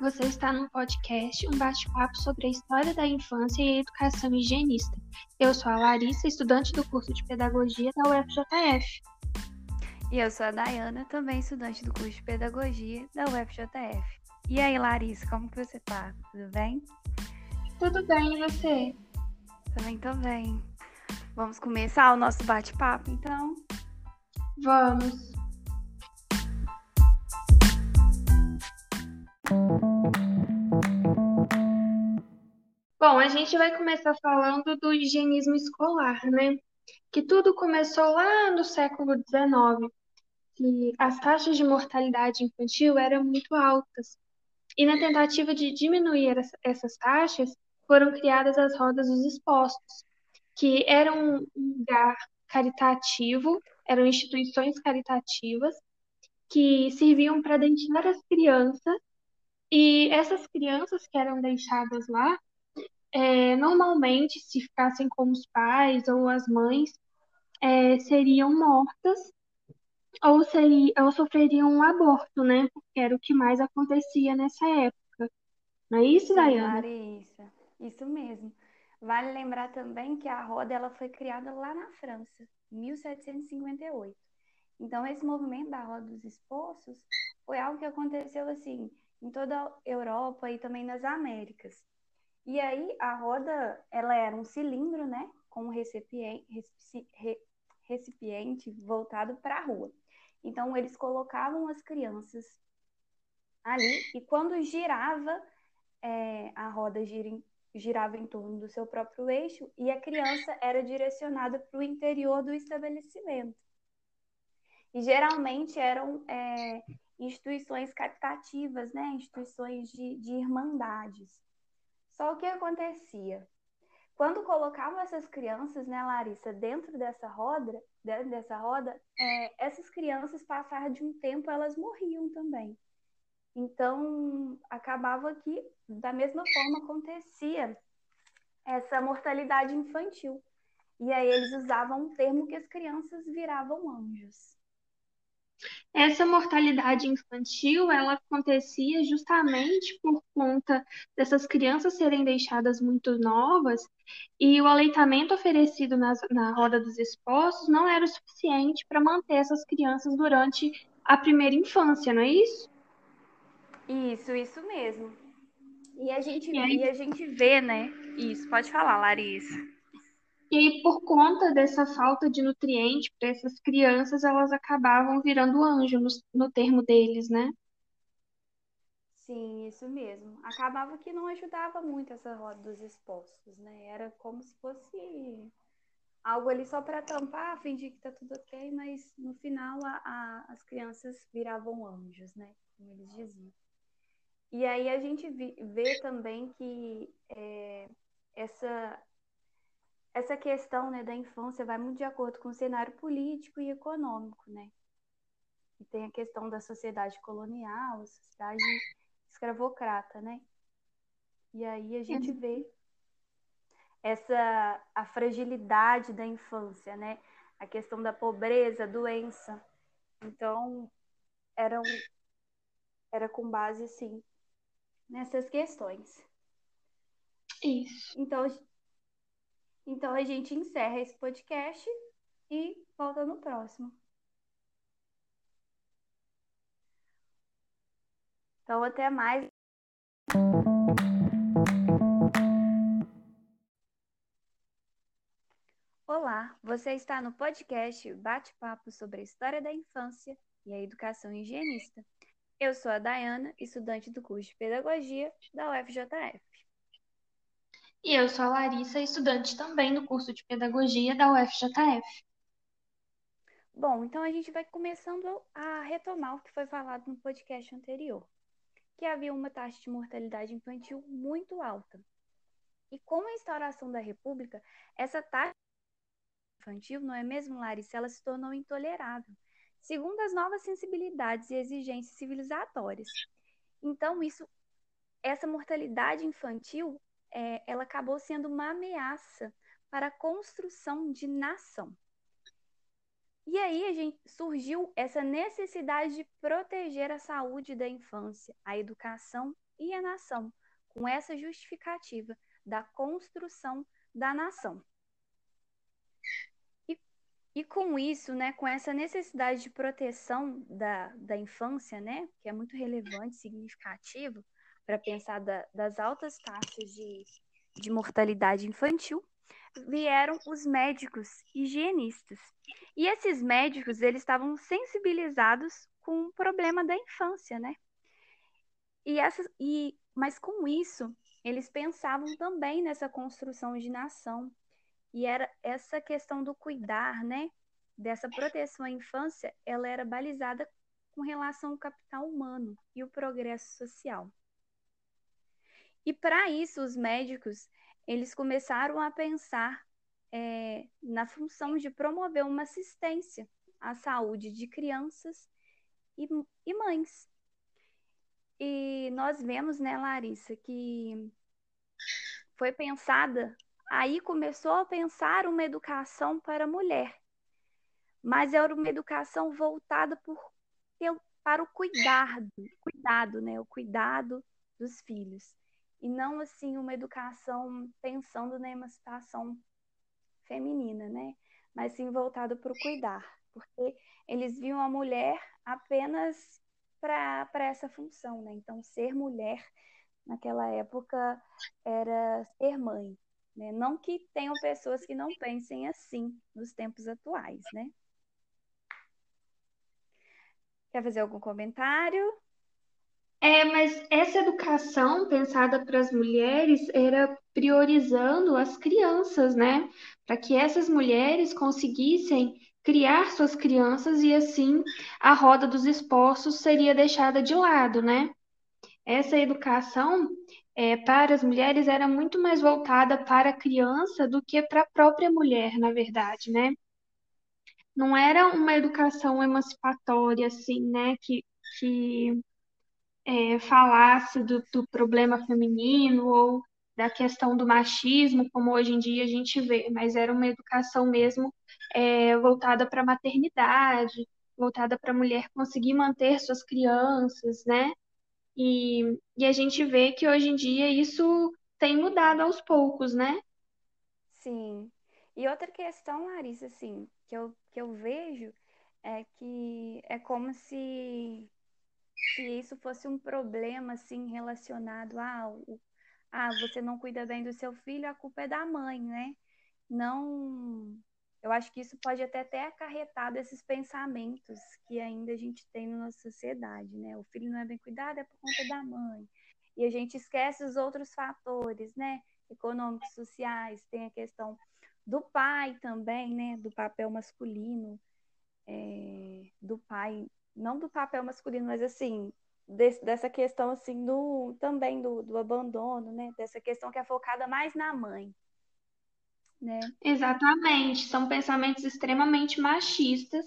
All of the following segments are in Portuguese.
você está no podcast Um Bate-Papo sobre a história da infância e a educação higienista. Eu sou a Larissa, estudante do curso de Pedagogia da UFJF. E eu sou a Dayana, também estudante do curso de Pedagogia da UFJF. E aí, Larissa, como que você tá? Tudo bem? Tudo bem, e você? Também tô bem. Vamos começar o nosso bate-papo, então? Vamos. Bom, a gente vai começar falando do higienismo escolar, né? Que tudo começou lá no século XIX, que as taxas de mortalidade infantil eram muito altas. E na tentativa de diminuir essas taxas, foram criadas as rodas dos expostos, que eram um lugar caritativo, eram instituições caritativas que serviam para dentar as crianças e essas crianças que eram deixadas lá, é, normalmente, se ficassem com os pais ou as mães, é, seriam mortas ou, seria, ou sofreriam um aborto, né? Porque era o que mais acontecia nessa época. Não é isso, Dayana? Larissa, isso mesmo. Vale lembrar também que a roda ela foi criada lá na França, em 1758. Então, esse movimento da roda dos expostos foi algo que aconteceu assim em toda a Europa e também nas Américas. E aí a roda, ela era um cilindro, né, com um recipiente, recipiente voltado para a rua. Então eles colocavam as crianças ali e quando girava é, a roda gira, girava em torno do seu próprio eixo e a criança era direcionada para o interior do estabelecimento. E geralmente eram é, instituições caritativas, né? instituições de, de irmandades. Só o que acontecia? Quando colocavam essas crianças, né, Larissa, dentro dessa roda, dentro dessa roda, é, essas crianças, passar de um tempo, elas morriam também. Então, acabava que, da mesma forma, acontecia essa mortalidade infantil. E aí eles usavam um termo que as crianças viravam anjos. Essa mortalidade infantil, ela acontecia justamente por conta dessas crianças serem deixadas muito novas e o aleitamento oferecido nas, na roda dos expostos não era o suficiente para manter essas crianças durante a primeira infância, não é isso? Isso, isso mesmo. E a gente, e, aí... e a gente vê, né? Isso, pode falar, Larissa. E aí, por conta dessa falta de nutriente para essas crianças, elas acabavam virando anjo no, no termo deles, né? Sim, isso mesmo. Acabava que não ajudava muito essa roda dos expostos, né? Era como se fosse algo ali só para tampar, fingir que tá tudo ok, mas no final a, a, as crianças viravam anjos, né? Como eles diziam. E aí a gente vê também que é, essa essa questão né, da infância vai muito de acordo com o cenário político e econômico, né? E tem a questão da sociedade colonial, a sociedade escravocrata, né? E aí a gente vê essa a fragilidade da infância, né? A questão da pobreza, doença. Então, eram era com base assim nessas questões. Isso. Então, então a gente encerra esse podcast e volta no próximo. Então até mais. Olá, você está no podcast Bate-Papo sobre a História da Infância e a Educação Higienista. Eu sou a Dayana, estudante do curso de Pedagogia da UFJF. E eu sou a Larissa, estudante também do curso de Pedagogia da UFJF. Bom, então a gente vai começando a retomar o que foi falado no podcast anterior, que havia uma taxa de mortalidade infantil muito alta. E com a instauração da República, essa taxa infantil, não é mesmo, Larissa, ela se tornou intolerável, segundo as novas sensibilidades e exigências civilizatórias. Então, isso, essa mortalidade infantil é, ela acabou sendo uma ameaça para a construção de nação. E aí gente, surgiu essa necessidade de proteger a saúde da infância, a educação e a nação, com essa justificativa da construção da nação. E, e com isso, né, com essa necessidade de proteção da, da infância, né, que é muito relevante, significativo, para pensar da, das altas taxas de, de mortalidade infantil, vieram os médicos higienistas. E esses médicos, eles estavam sensibilizados com o problema da infância, né? E essa, e, mas com isso, eles pensavam também nessa construção de nação. E era essa questão do cuidar, né? Dessa proteção à infância, ela era balizada com relação ao capital humano e o progresso social. E para isso, os médicos eles começaram a pensar é, na função de promover uma assistência à saúde de crianças e, e mães. E nós vemos, né, Larissa, que foi pensada, aí começou a pensar uma educação para mulher, mas era uma educação voltada por, para o cuidado, cuidado, né, o cuidado dos filhos e não assim uma educação pensando na emancipação feminina, né? Mas sim voltado para o cuidar, porque eles viam a mulher apenas para essa função, né? Então, ser mulher naquela época era ser mãe, né? Não que tenham pessoas que não pensem assim nos tempos atuais, né? Quer fazer algum comentário? É, mas essa educação pensada para as mulheres era priorizando as crianças, né? Para que essas mulheres conseguissem criar suas crianças e assim a roda dos esposos seria deixada de lado, né? Essa educação é, para as mulheres era muito mais voltada para a criança do que para a própria mulher, na verdade, né? Não era uma educação emancipatória, assim, né? Que, que é, falasse do, do problema feminino ou da questão do machismo, como hoje em dia a gente vê, mas era uma educação mesmo é, voltada para a maternidade, voltada para a mulher conseguir manter suas crianças, né? E, e a gente vê que hoje em dia isso tem mudado aos poucos, né? Sim. E outra questão, Larissa, assim, que eu, que eu vejo é que é como se se isso fosse um problema assim relacionado a ah, você não cuida bem do seu filho, a culpa é da mãe, né? Não, eu acho que isso pode até ter acarretado esses pensamentos que ainda a gente tem na nossa sociedade, né? O filho não é bem cuidado é por conta da mãe. E a gente esquece os outros fatores, né? Econômicos, sociais, tem a questão do pai também, né? Do papel masculino, é, do pai não do papel masculino, mas assim, desse, dessa questão assim do também do, do abandono, né? Dessa questão que é focada mais na mãe. Né? Exatamente, são pensamentos extremamente machistas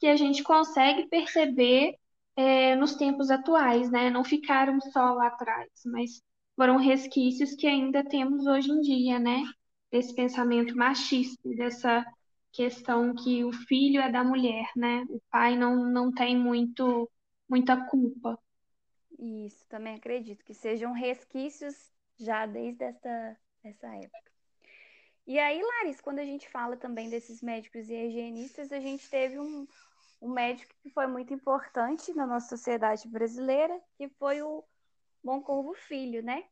que a gente consegue perceber é, nos tempos atuais, né? Não ficaram só lá atrás, mas foram resquícios que ainda temos hoje em dia, né? Desse pensamento machista, dessa questão que o filho é da mulher, né? O pai não, não tem muito, muita culpa. Isso, também acredito que sejam resquícios já desde essa, essa época. E aí, Larissa, quando a gente fala também desses médicos e higienistas, a gente teve um, um médico que foi muito importante na nossa sociedade brasileira, que foi o Moncorvo Filho, né?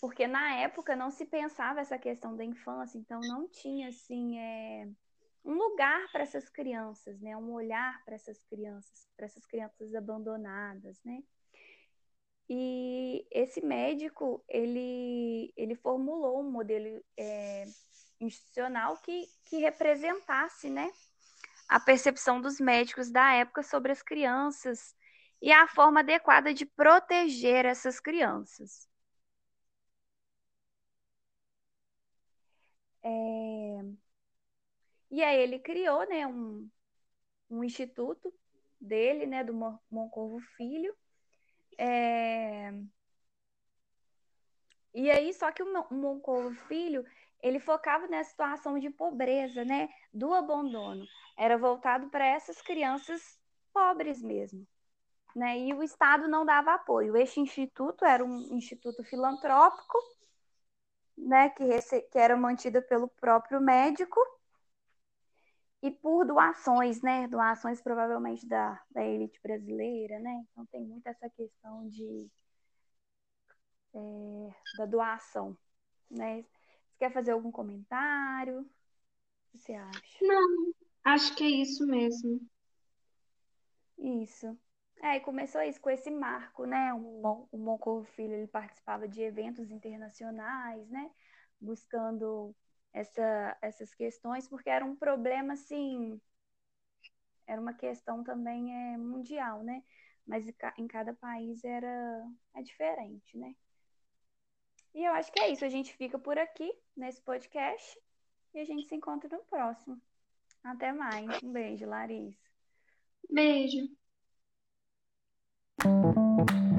Porque na época não se pensava essa questão da infância, então não tinha assim é, um lugar para essas crianças, né? Um olhar para essas crianças, para essas crianças abandonadas, né? E esse médico ele ele formulou um modelo é, institucional que que representasse, né? A percepção dos médicos da época sobre as crianças e a forma adequada de proteger essas crianças. É... E aí ele criou né, um, um instituto dele, né, do Moncorvo Filho. É... E aí, só que o Moncorvo Filho, ele focava na situação de pobreza, né, do abandono. Era voltado para essas crianças pobres mesmo, né? E o Estado não dava apoio. Este instituto era um instituto filantrópico, né? Que, que era mantido pelo próprio médico e por doações, né? Doações provavelmente da, da elite brasileira, né? Então tem muito essa questão de é, da doação, né? Você quer fazer algum comentário? O que você acha? Não, acho que é isso mesmo. Isso. É, e começou isso com esse marco, né? O, o Moncorvo Filho ele participava de eventos internacionais, né? Buscando essa, essas questões, porque era um problema, assim, era uma questão também é, mundial, né? Mas em cada país era é diferente, né? E eu acho que é isso. A gente fica por aqui nesse podcast e a gente se encontra no próximo. Até mais. Um beijo, Larissa. Beijo. Thank you.